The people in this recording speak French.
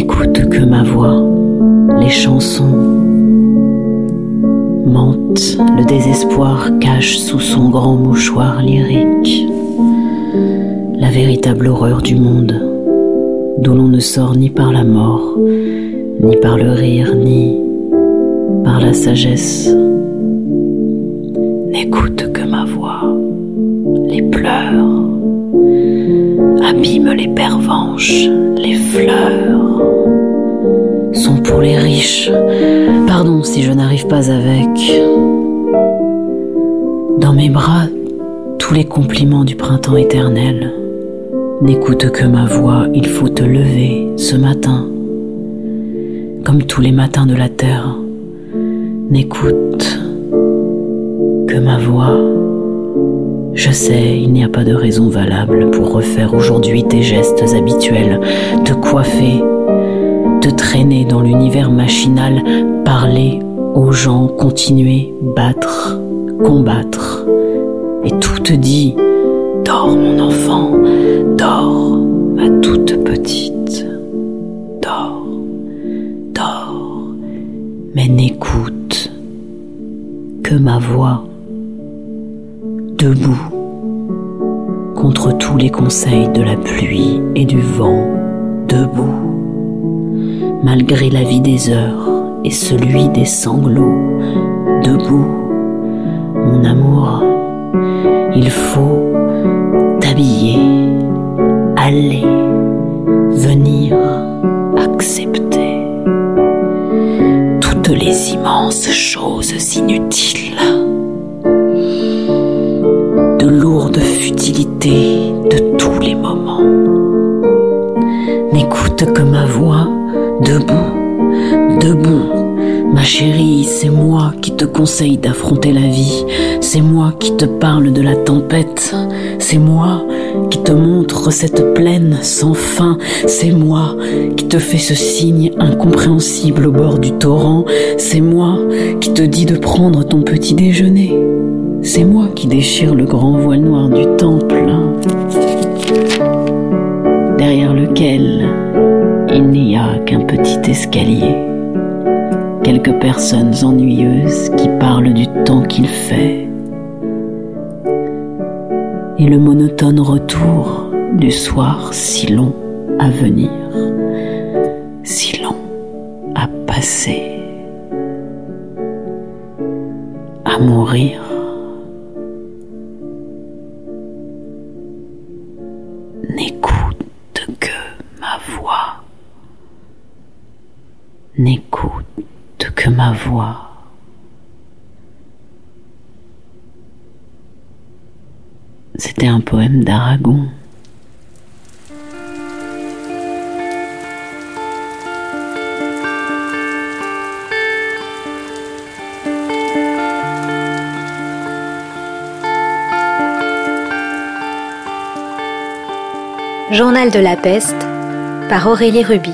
N'écoute que ma voix, les chansons mentent, le désespoir cache sous son grand mouchoir lyrique la véritable horreur du monde, d'où l'on ne sort ni par la mort, ni par le rire, ni par la sagesse. N'écoute que ma voix, les pleurs abîment les pervenches, les fleurs sont pour les riches. Pardon si je n'arrive pas avec. Dans mes bras, tous les compliments du printemps éternel. N'écoute que ma voix, il faut te lever ce matin, comme tous les matins de la terre. N'écoute que ma voix. Je sais, il n'y a pas de raison valable pour refaire aujourd'hui tes gestes habituels, te coiffer, traîner dans l'univers machinal, parler aux gens, continuer, battre, combattre. Et tout te dit, dors mon enfant, dors ma toute petite, dors, dors, mais n'écoute que ma voix, debout, contre tous les conseils de la pluie et du vent, debout malgré la vie des heures et celui des sanglots, debout, mon amour, il faut t'habiller, aller, venir, accepter toutes les immenses choses inutiles, de lourdes futilités de tous les moments. N'écoute que ma voix Debout, debout, ma chérie, c'est moi qui te conseille d'affronter la vie, c'est moi qui te parle de la tempête, c'est moi qui te montre cette plaine sans fin, c'est moi qui te fais ce signe incompréhensible au bord du torrent, c'est moi qui te dis de prendre ton petit déjeuner, c'est moi qui déchire le grand voile noir du temple, derrière lequel il n'y a qu'un petit escalier, quelques personnes ennuyeuses qui parlent du temps qu'il fait, et le monotone retour du soir si long à venir, si long à passer, à mourir que ma voix n'écoute que ma voix. C'était un poème d'Aragon. Journal de la peste par Aurélie Ruby.